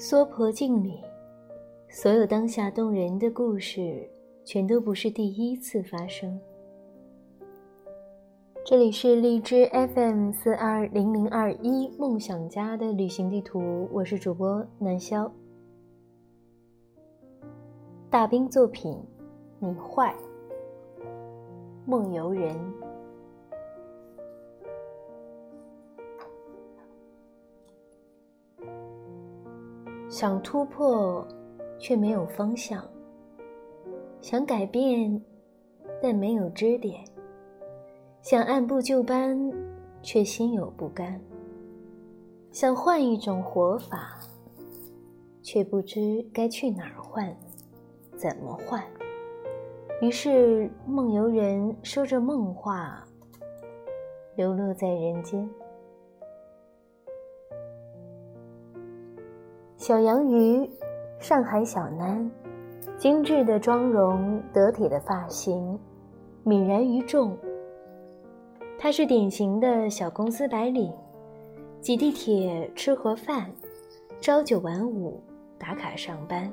娑婆镜里，所有当下动人的故事，全都不是第一次发生。这里是荔枝 FM 四二零零二一梦想家的旅行地图，我是主播南萧。大兵作品，你坏。梦游人。想突破，却没有方向；想改变，但没有支点；想按部就班，却心有不甘；想换一种活法，却不知该去哪儿换，怎么换。于是，梦游人说着梦话，流落在人间。小洋芋，上海小囡，精致的妆容，得体的发型，泯然于众。她是典型的小公司白领，挤地铁，吃盒饭，朝九晚五，打卡上班，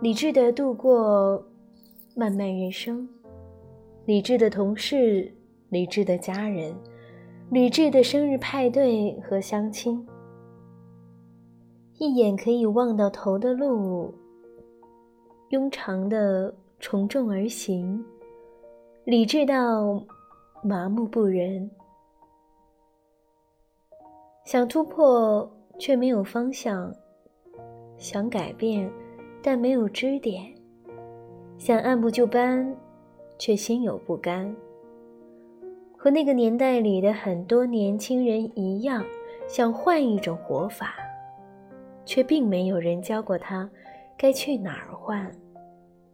理智的度过漫漫人生。理智的同事，理智的家人，理智的生日派对和相亲。一眼可以望到头的路，庸长的从众而行，理智到麻木不仁。想突破却没有方向，想改变但没有支点，想按部就班却心有不甘。和那个年代里的很多年轻人一样，想换一种活法。却并没有人教过他，该去哪儿换，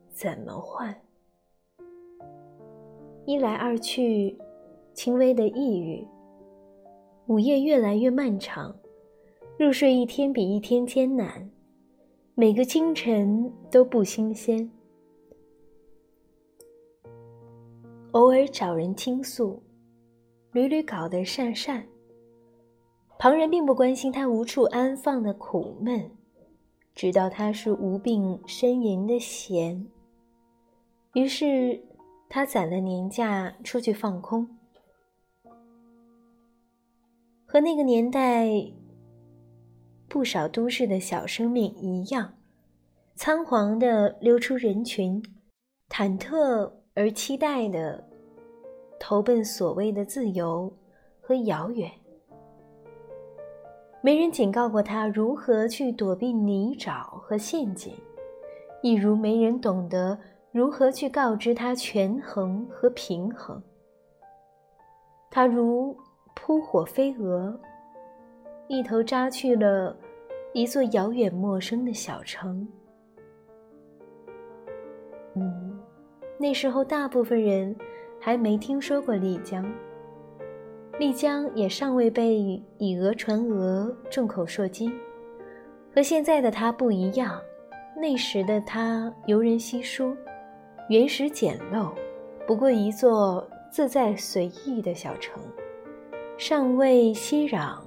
怎么换。一来二去，轻微的抑郁。午夜越来越漫长，入睡一天比一天艰难，每个清晨都不新鲜。偶尔找人倾诉，屡屡搞得讪讪。旁人并不关心他无处安放的苦闷，知道他是无病呻吟的闲。于是，他攒了年假出去放空，和那个年代不少都市的小生命一样，仓皇的溜出人群，忐忑而期待的投奔所谓的自由和遥远。没人警告过他如何去躲避泥沼和陷阱，亦如没人懂得如何去告知他权衡和平衡。他如扑火飞蛾，一头扎去了一座遥远陌生的小城。嗯，那时候大部分人还没听说过丽江。丽江也尚未被以讹传讹、众口铄金，和现在的它不一样。那时的它游人稀疏，原始简陋，不过一座自在随意的小城，尚未熙攘、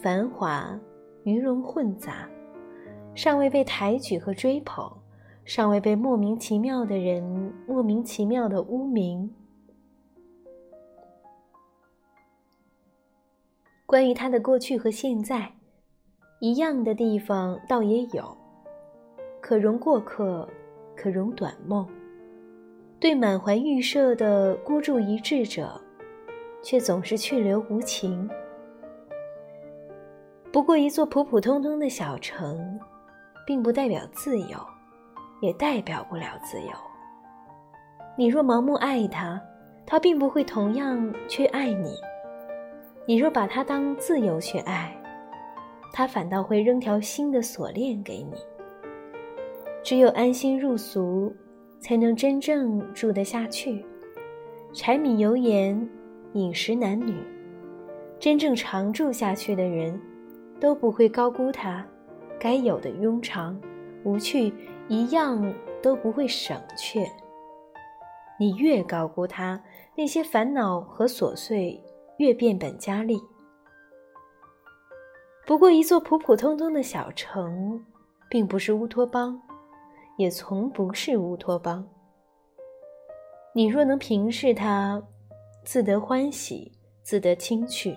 繁华、鱼龙混杂，尚未被抬举和追捧，尚未被莫名其妙的人莫名其妙的污名。关于他的过去和现在，一样的地方倒也有，可容过客，可容短梦。对满怀预设的孤注一掷者，却总是去留无情。不过一座普普通通的小城，并不代表自由，也代表不了自由。你若盲目爱他，他并不会同样去爱你。你若把它当自由去爱，它反倒会扔条新的锁链给你。只有安心入俗，才能真正住得下去。柴米油盐、饮食男女，真正常住下去的人，都不会高估它该有的庸常、无趣，一样都不会省却。你越高估它，那些烦恼和琐碎。越变本加厉。不过一座普普通通的小城，并不是乌托邦，也从不是乌托邦。你若能平视它，自得欢喜，自得清趣；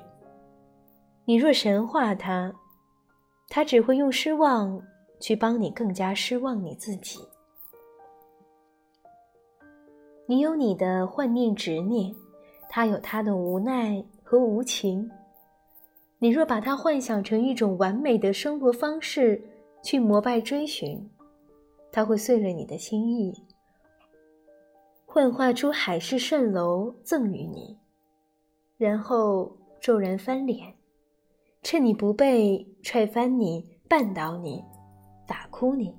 你若神化它，它只会用失望去帮你更加失望你自己。你有你的幻念执念，他有他的无奈和无情。你若把它幻想成一种完美的生活方式去膜拜追寻，它会碎了你的心意，幻化出海市蜃楼赠予你，然后骤然翻脸，趁你不备踹翻你、绊倒你、打哭你，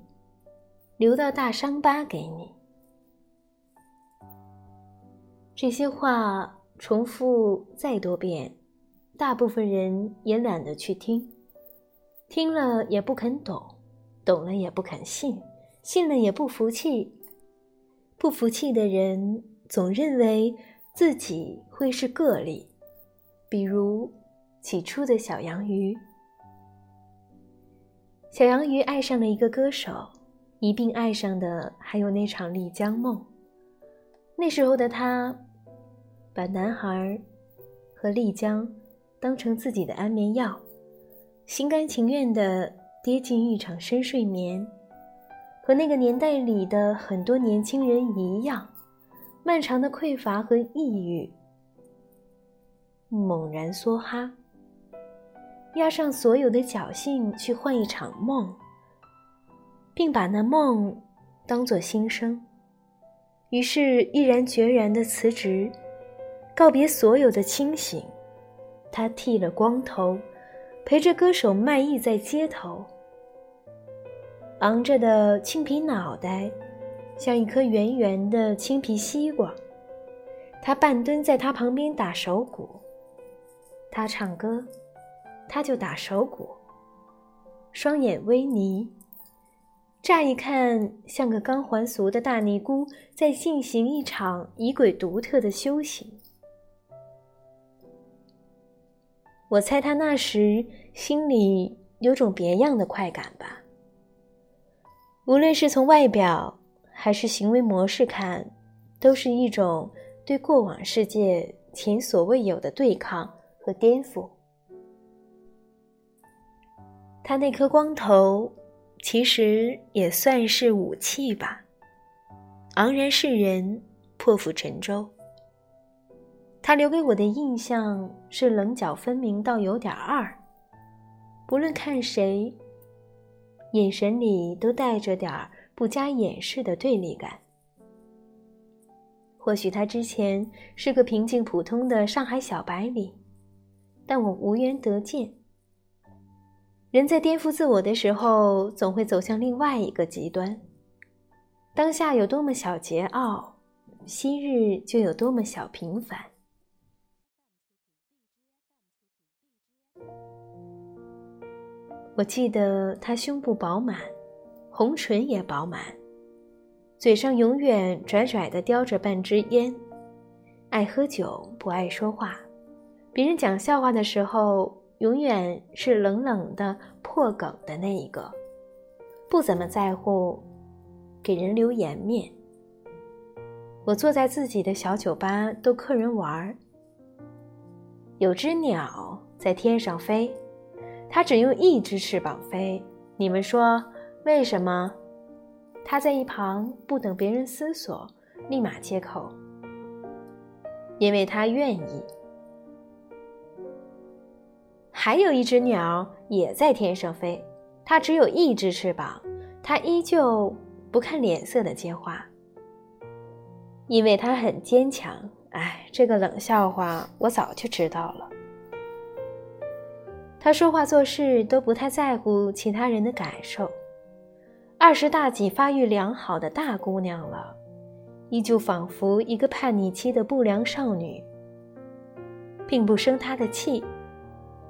留到大伤疤给你。这些话重复再多遍。大部分人也懒得去听，听了也不肯懂，懂了也不肯信，信了也不服气。不服气的人总认为自己会是个例，比如起初的小洋鱼。小洋鱼爱上了一个歌手，一并爱上的还有那场丽江梦。那时候的他，把男孩和丽江。当成自己的安眠药，心甘情愿地跌进一场深睡眠，和那个年代里的很多年轻人一样，漫长的匮乏和抑郁，猛然梭哈，压上所有的侥幸去换一场梦，并把那梦当作新生，于是毅然决然地辞职，告别所有的清醒。他剃了光头，陪着歌手卖艺在街头。昂着的青皮脑袋，像一颗圆圆的青皮西瓜。他半蹲在他旁边打手鼓。他唱歌，他就打手鼓。双眼微眯，乍一看像个刚还俗的大尼姑，在进行一场仪轨独特的修行。我猜他那时心里有种别样的快感吧。无论是从外表还是行为模式看，都是一种对过往世界前所未有的对抗和颠覆。他那颗光头，其实也算是武器吧，昂然示人，破釜沉舟。他留给我的印象是棱角分明到有点二，不论看谁，眼神里都带着点儿不加掩饰的对立感。或许他之前是个平静普通的上海小白领，但我无缘得见。人在颠覆自我的时候，总会走向另外一个极端。当下有多么小桀骜，昔日就有多么小平凡。我记得他胸部饱满，红唇也饱满，嘴上永远拽拽的叼着半支烟，爱喝酒不爱说话，别人讲笑话的时候永远是冷冷的破梗的那一个，不怎么在乎给人留颜面。我坐在自己的小酒吧逗客人玩儿，有只鸟在天上飞。它只用一只翅膀飞，你们说为什么？他在一旁不等别人思索，立马接口：“因为他愿意。”还有一只鸟也在天上飞，它只有一只翅膀，它依旧不看脸色的接话：“因为它很坚强。”哎，这个冷笑话我早就知道了。他说话做事都不太在乎其他人的感受，二十大几发育良好的大姑娘了，依旧仿佛一个叛逆期的不良少女，并不生他的气。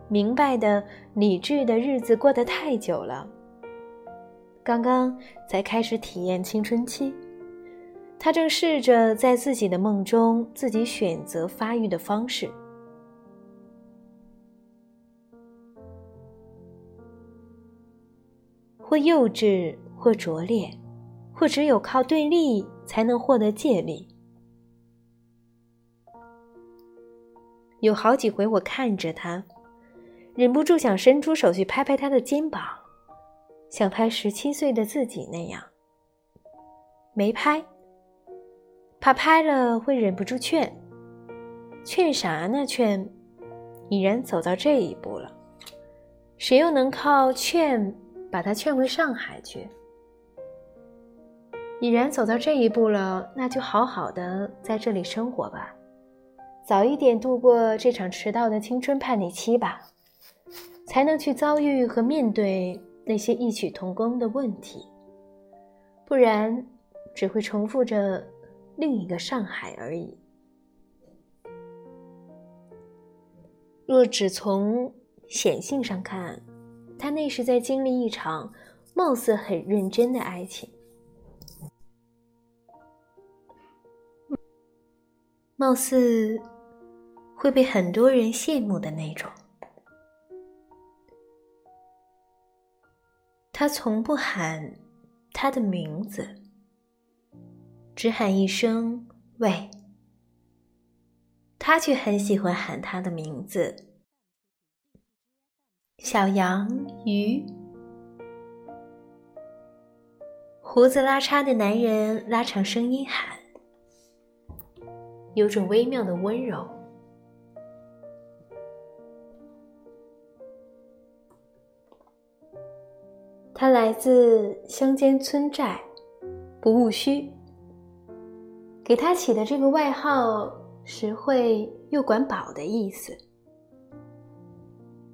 明白的、理智的日子过得太久了，刚刚才开始体验青春期，他正试着在自己的梦中自己选择发育的方式。或幼稚，或拙劣，或只有靠对立才能获得借力。有好几回，我看着他，忍不住想伸出手去拍拍他的肩膀，像拍十七岁的自己那样。没拍，怕拍了会忍不住劝。劝啥呢？劝，已然走到这一步了，谁又能靠劝把他劝回上海去？已然走到这一步了，那就好好的在这里生活吧。早一点度过这场迟到的青春叛逆期吧，才能去遭遇和面对那些异曲同工的问题。不然，只会重复着另一个上海而已。若只从显性上看，他那是在经历一场貌似很认真的爱情。貌似。会被很多人羡慕的那种。他从不喊他的名字，只喊一声“喂”。他却很喜欢喊他的名字：小羊、鱼。胡子拉碴的男人拉长声音喊，有种微妙的温柔。他来自乡间村寨，不务虚。给他起的这个外号，实惠又管饱的意思。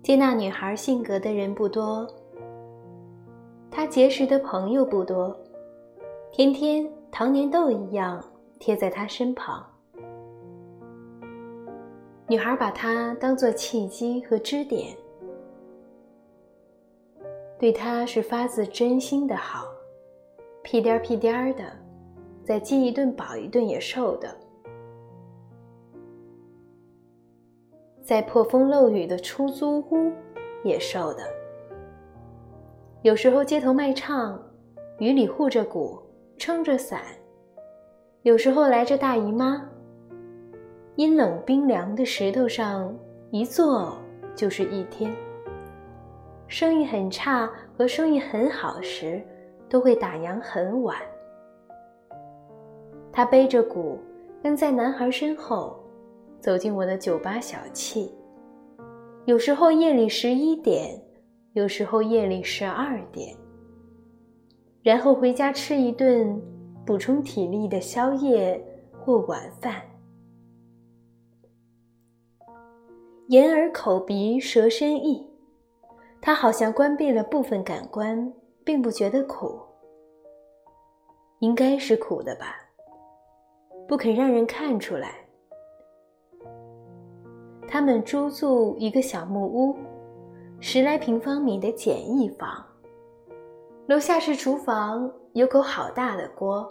接纳女孩性格的人不多，他结识的朋友不多，天天糖粘豆一样贴在他身旁。女孩把他当做契机和支点。对他是发自真心的好，屁颠儿屁颠儿的，再饥一顿饱一顿也瘦的，在破风漏雨的出租屋也受的。有时候街头卖唱，雨里护着鼓，撑着伞；有时候来着大姨妈，阴冷冰凉的石头上一坐就是一天。生意很差和生意很好时，都会打烊很晚。他背着鼓，跟在男孩身后，走进我的酒吧小憩。有时候夜里十一点，有时候夜里十二点。然后回家吃一顿补充体力的宵夜或晚饭。眼耳口鼻舌身意。他好像关闭了部分感官，并不觉得苦。应该是苦的吧，不肯让人看出来。他们租住一个小木屋，十来平方米的简易房。楼下是厨房，有口好大的锅。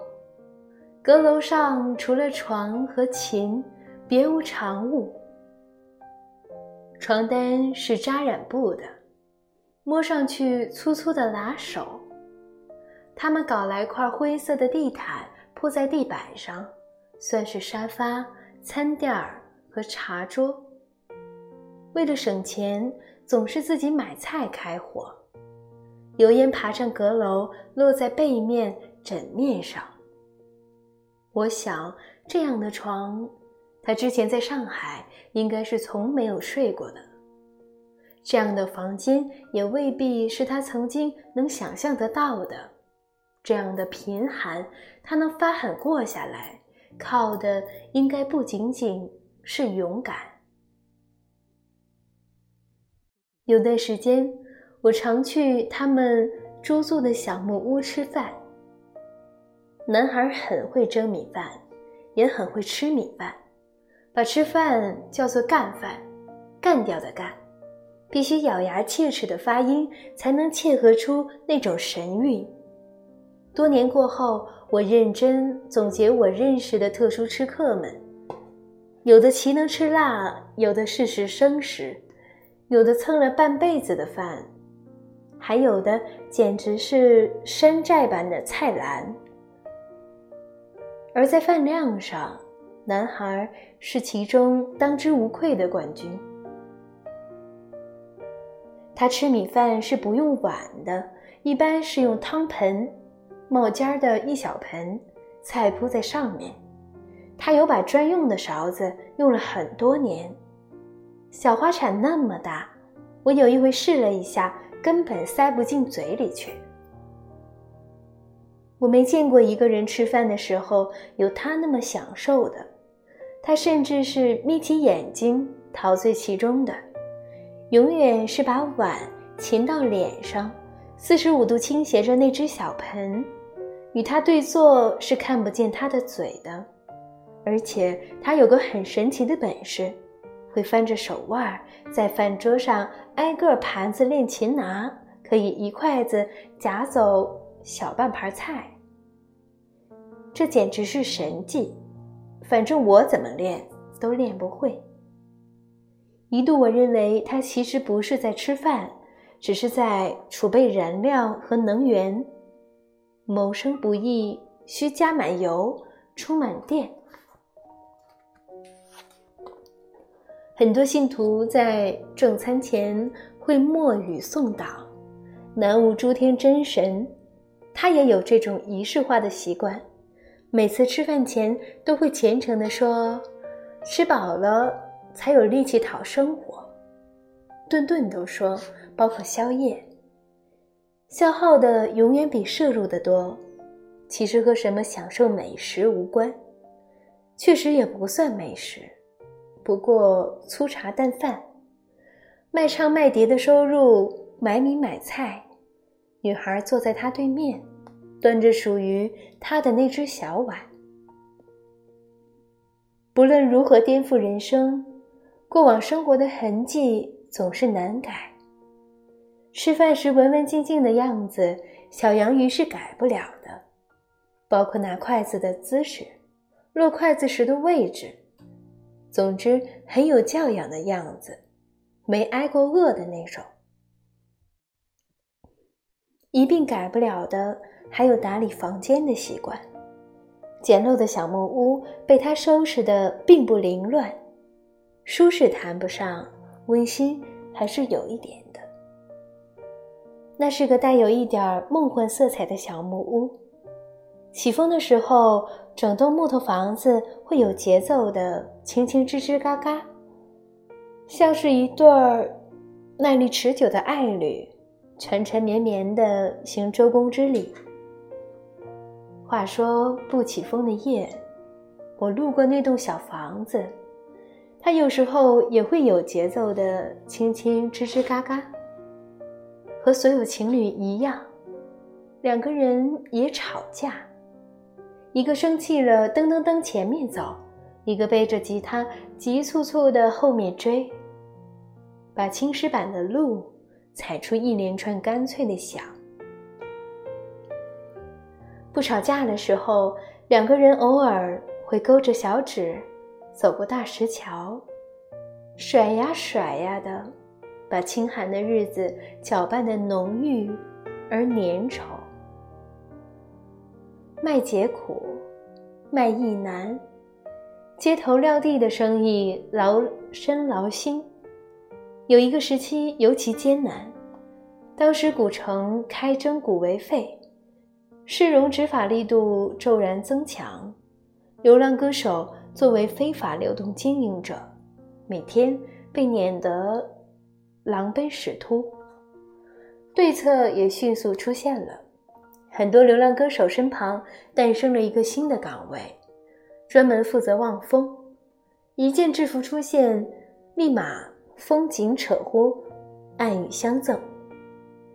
阁楼上除了床和琴，别无长物。床单是扎染布的。摸上去粗粗的拉手，他们搞来块灰色的地毯铺在地板上，算是沙发、餐垫儿和茶桌。为了省钱，总是自己买菜开火，油烟爬上阁楼，落在被面、枕面上。我想，这样的床，他之前在上海应该是从没有睡过的。这样的房间也未必是他曾经能想象得到的。这样的贫寒，他能发狠过下来，靠的应该不仅仅是勇敢。有段时间，我常去他们租住的小木屋吃饭。男孩很会蒸米饭，也很会吃米饭，把吃饭叫做干饭，干掉的干。必须咬牙切齿的发音，才能切合出那种神韵。多年过后，我认真总结我认识的特殊吃客们：有的奇能吃辣，有的适时生食，有的蹭了半辈子的饭，还有的简直是山寨版的菜篮。而在饭量上，男孩是其中当之无愧的冠军。他吃米饭是不用碗的，一般是用汤盆，冒尖儿的一小盆，菜铺在上面。他有把专用的勺子，用了很多年。小花铲那么大，我有一回试了一下，根本塞不进嘴里去。我没见过一个人吃饭的时候有他那么享受的，他甚至是眯起眼睛陶醉其中的。永远是把碗擎到脸上，四十五度倾斜着那只小盆，与他对坐是看不见他的嘴的，而且他有个很神奇的本事，会翻着手腕在饭桌上挨个盘子练擒拿，可以一筷子夹走小半盘菜。这简直是神技，反正我怎么练都练不会。一度我认为他其实不是在吃饭，只是在储备燃料和能源。谋生不易，需加满油，充满电。很多信徒在正餐前会默语诵祷，南无诸天真神。他也有这种仪式化的习惯，每次吃饭前都会虔诚地说：“吃饱了。”才有力气讨生活，顿顿都说，包括宵夜，消耗的永远比摄入的多。其实和什么享受美食无关，确实也不算美食，不过粗茶淡饭。卖唱卖碟的收入，买米买菜，女孩坐在他对面，端着属于他的那只小碗。不论如何颠覆人生。过往生活的痕迹总是难改。吃饭时文文静静的样子，小洋鱼是改不了的，包括拿筷子的姿势，落筷子时的位置，总之很有教养的样子，没挨过饿的那种。一并改不了的，还有打理房间的习惯。简陋的小木屋被他收拾的并不凌乱。舒适谈不上，温馨还是有一点的。那是个带有一点梦幻色彩的小木屋，起风的时候，整栋木头房子会有节奏的轻轻吱吱嘎嘎，像是一对儿耐力持久的爱侣，缠缠绵绵的行周公之礼。话说不起风的夜，我路过那栋小房子。他有时候也会有节奏的轻轻吱吱嘎嘎，和所有情侣一样，两个人也吵架，一个生气了噔噔噔前面走，一个背着吉他急促促的后面追，把青石板的路踩出一连串干脆的响。不吵架的时候，两个人偶尔会勾着小指。走过大石桥，甩呀甩呀的，把清寒的日子搅拌的浓郁而粘稠。卖解苦，卖意难，街头撂地的生意劳身劳心。有一个时期尤其艰难，当时古城开征古为废，市容执法力度骤然增强，流浪歌手。作为非法流动经营者，每天被撵得狼狈使突。对策也迅速出现了，很多流浪歌手身旁诞生了一个新的岗位，专门负责望风。一件制服出现，立马风景扯呼，暗语相赠。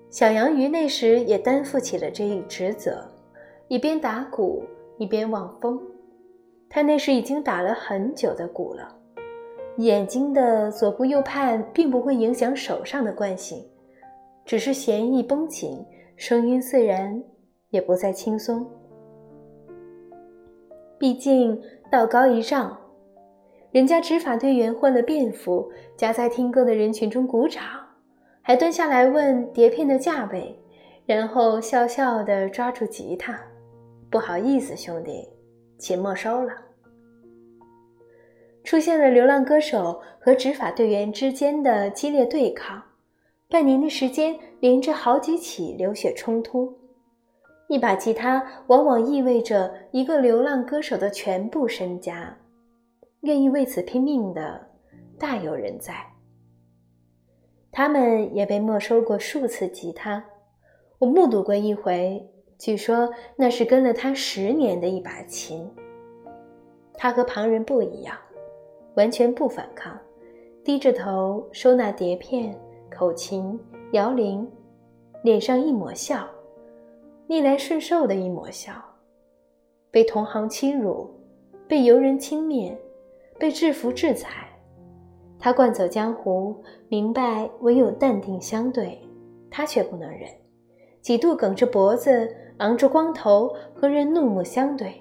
小杨鱼那时也担负起了这一职责，一边打鼓一边望风。他那时已经打了很久的鼓了，眼睛的左顾右盼并不会影响手上的惯性，只是弦一绷紧，声音自然也不再轻松。毕竟道高一丈，人家执法队员换了便服，夹在听歌的人群中鼓掌，还蹲下来问碟片的价位，然后笑笑的抓住吉他：“不好意思，兄弟，钱没收了。”出现了流浪歌手和执法队员之间的激烈对抗，半年的时间连着好几起流血冲突。一把吉他往往意味着一个流浪歌手的全部身家，愿意为此拼命的大有人在。他们也被没收过数次吉他，我目睹过一回，据说那是跟了他十年的一把琴。他和旁人不一样，完全不反抗，低着头收纳碟片、口琴、摇铃，脸上一抹笑。逆来顺受的一抹笑，被同行欺辱，被游人轻蔑，被制服制裁，他惯走江湖，明白唯有淡定相对，他却不能忍，几度梗着脖子，昂着光头，和人怒目相对。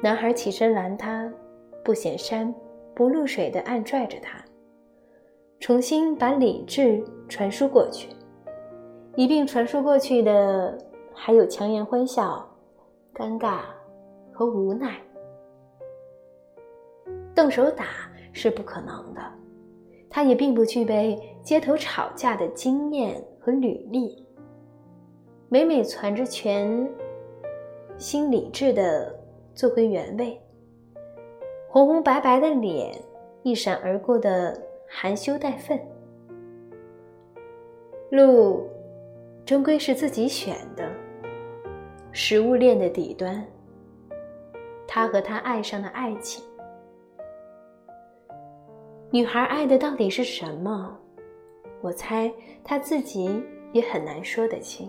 男孩起身拦他，不显山不露水的暗拽着他，重新把理智传输过去。一并传输过去的，还有强颜欢笑、尴尬和无奈。动手打是不可能的，他也并不具备街头吵架的经验和履历。每每攒着拳，心理智的做回原位，红红白白的脸，一闪而过的含羞带愤，路。终归是自己选的，食物链的底端。他和他爱上的爱情，女孩爱的到底是什么？我猜她自己也很难说得清。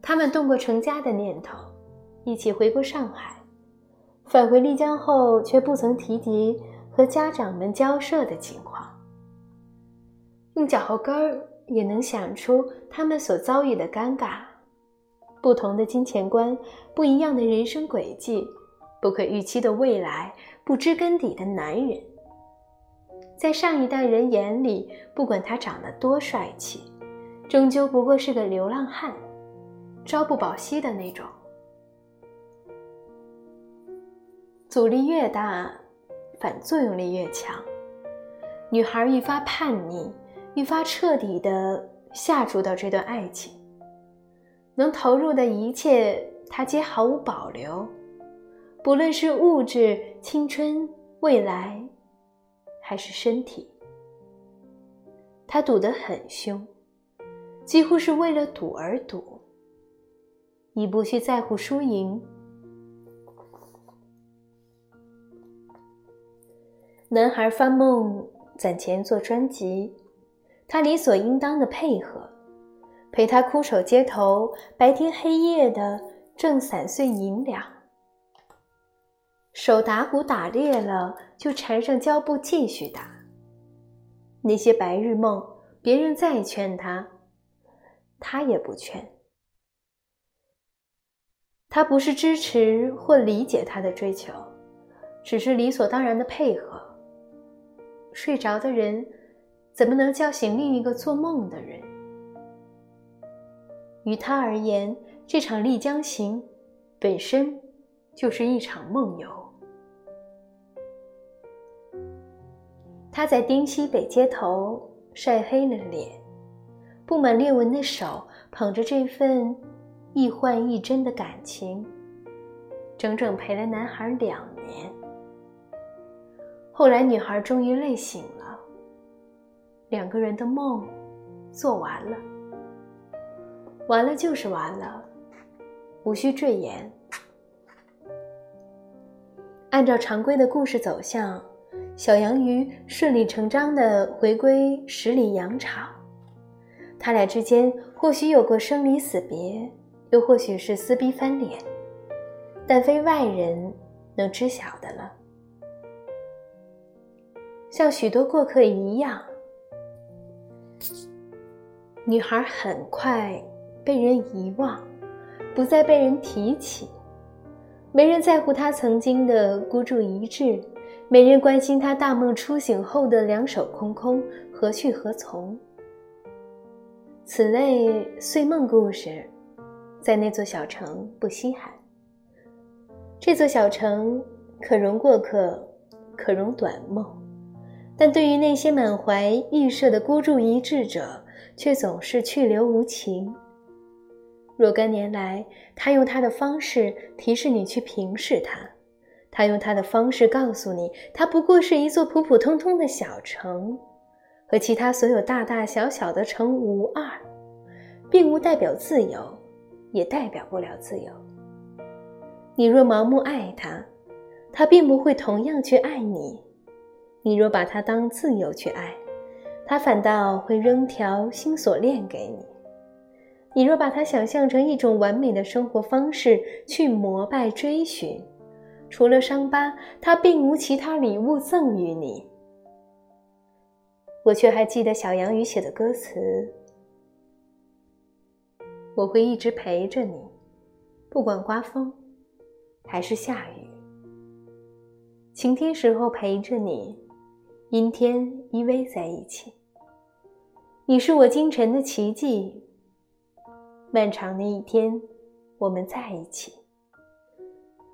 他们动过成家的念头，一起回过上海，返回丽江后却不曾提及和家长们交涉的情况，用脚后跟儿。也能想出他们所遭遇的尴尬，不同的金钱观，不一样的人生轨迹，不可预期的未来，不知根底的男人，在上一代人眼里，不管他长得多帅气，终究不过是个流浪汉，朝不保夕的那种。阻力越大，反作用力越强。女孩愈发叛逆。愈发彻底的下注到这段爱情，能投入的一切，他皆毫无保留，不论是物质、青春、未来，还是身体。他赌得很凶，几乎是为了赌而赌，已不去在乎输赢。男孩发梦攒钱做专辑。他理所应当的配合，陪他枯守街头，白天黑夜的挣散碎银两。手打鼓打裂了，就缠上胶布继续打。那些白日梦，别人再劝他，他也不劝。他不是支持或理解他的追求，只是理所当然的配合。睡着的人。怎么能叫醒另一个做梦的人？于他而言，这场丽江行本身就是一场梦游。他在丁西北街头晒黑了脸，布满裂纹的手捧着这份亦幻亦真的感情，整整陪了男孩两年。后来，女孩终于累醒了。两个人的梦做完了，完了就是完了，无需赘言。按照常规的故事走向，小杨鱼顺理成章的回归十里洋场。他俩之间或许有过生离死别，又或许是撕逼翻脸，但非外人能知晓的了。像许多过客一样。女孩很快被人遗忘，不再被人提起，没人在乎她曾经的孤注一掷，没人关心她大梦初醒后的两手空空何去何从？此类碎梦故事，在那座小城不稀罕。这座小城可容过客，可容短梦，但对于那些满怀预设的孤注一掷者，却总是去留无情。若干年来，他用他的方式提示你去平视他，他用他的方式告诉你，他不过是一座普普通通的小城，和其他所有大大小小的城无二，并无代表自由，也代表不了自由。你若盲目爱他，他并不会同样去爱你；你若把它当自由去爱，它反倒会扔条新锁链给你。你若把它想象成一种完美的生活方式去膜拜追寻，除了伤疤，它并无其他礼物赠予你。我却还记得小杨宇写的歌词：“我会一直陪着你，不管刮风还是下雨。晴天时候陪着你，阴天依偎在一起。你是我清晨的奇迹。”漫长的一天，我们在一起。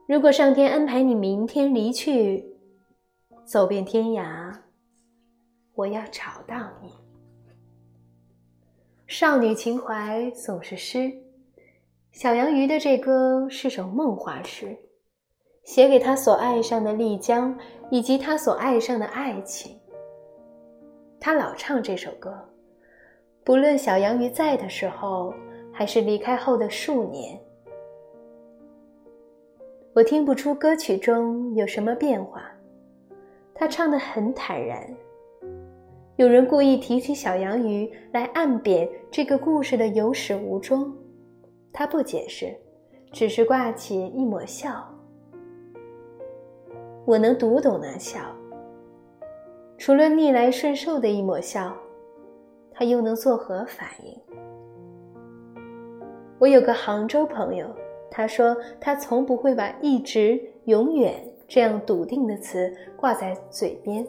如果上天安排你明天离去，走遍天涯，我要找到你。少女情怀总是诗，小杨鱼的这歌是首梦话诗，写给他所爱上的丽江以及他所爱上的爱情。他老唱这首歌，不论小杨鱼在的时候。还是离开后的数年，我听不出歌曲中有什么变化。他唱得很坦然。有人故意提起小洋鱼来暗贬这个故事的有始无终，他不解释，只是挂起一抹笑。我能读懂那笑，除了逆来顺受的一抹笑，他又能作何反应？我有个杭州朋友，他说他从不会把“一直”“永远”这样笃定的词挂在嘴边。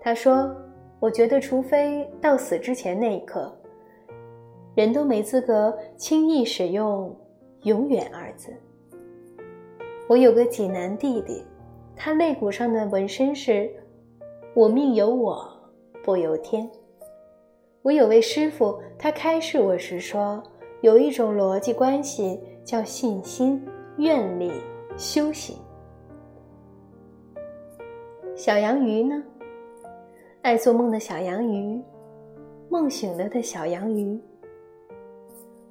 他说：“我觉得，除非到死之前那一刻，人都没资格轻易使用‘永远’二字。”我有个济南弟弟，他肋骨上的纹身是“我命由我不由天”。我有位师傅，他开示我时说。有一种逻辑关系叫信心、愿力、修行。小羊鱼呢？爱做梦的小羊鱼，梦醒了的小羊鱼，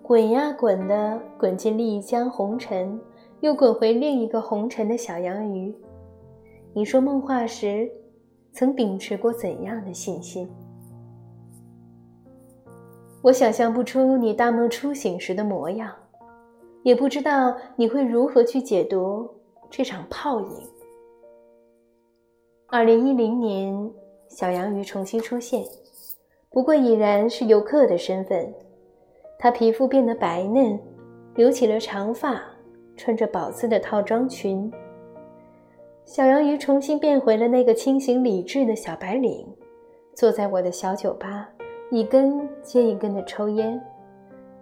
滚呀滚的滚进丽江红尘，又滚回另一个红尘的小羊鱼。你说梦话时，曾秉持过怎样的信心？我想象不出你大梦初醒时的模样，也不知道你会如何去解读这场泡影。二零一零年，小洋鱼重新出现，不过已然是游客的身份。他皮肤变得白嫩，留起了长发，穿着宝姿的套装裙。小杨鱼重新变回了那个清醒理智的小白领，坐在我的小酒吧。一根接一根的抽烟，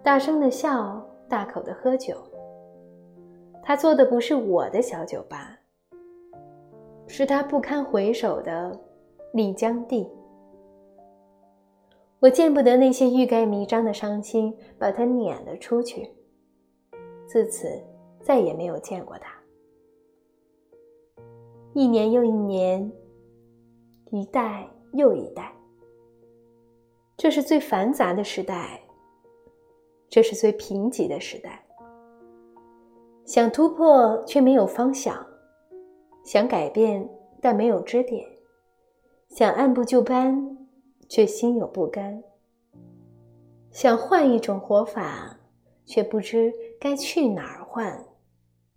大声的笑，大口的喝酒。他做的不是我的小酒吧，是他不堪回首的丽江地。我见不得那些欲盖弥彰的伤心，把他撵了出去。自此，再也没有见过他。一年又一年，一代又一代。这是最繁杂的时代，这是最贫瘠的时代。想突破却没有方向，想改变但没有支点，想按部就班却心有不甘，想换一种活法却不知该去哪儿换，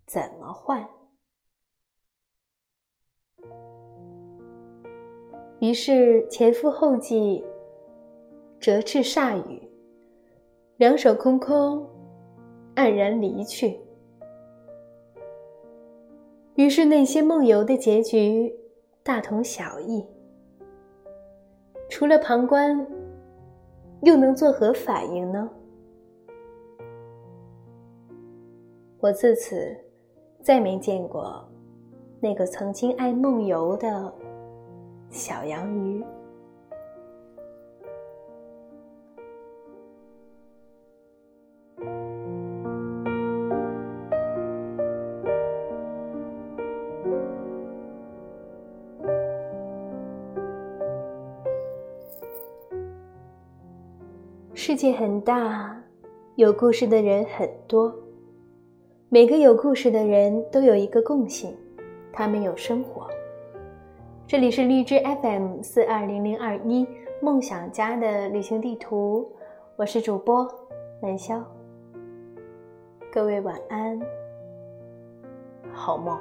怎么换。于是前赴后继。折翅铩羽，两手空空，黯然离去。于是那些梦游的结局大同小异，除了旁观，又能作何反应呢？我自此再没见过那个曾经爱梦游的小洋鱼。世界很大，有故事的人很多。每个有故事的人都有一个共性，他们有生活。这里是荔枝 FM 四二零零二一梦想家的旅行地图，我是主播南潇。各位晚安，好梦。